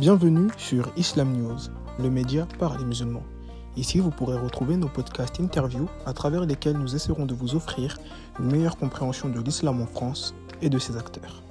Bienvenue sur Islam News, le média par les musulmans. Ici, vous pourrez retrouver nos podcasts interviews à travers lesquels nous essaierons de vous offrir une meilleure compréhension de l'islam en France et de ses acteurs.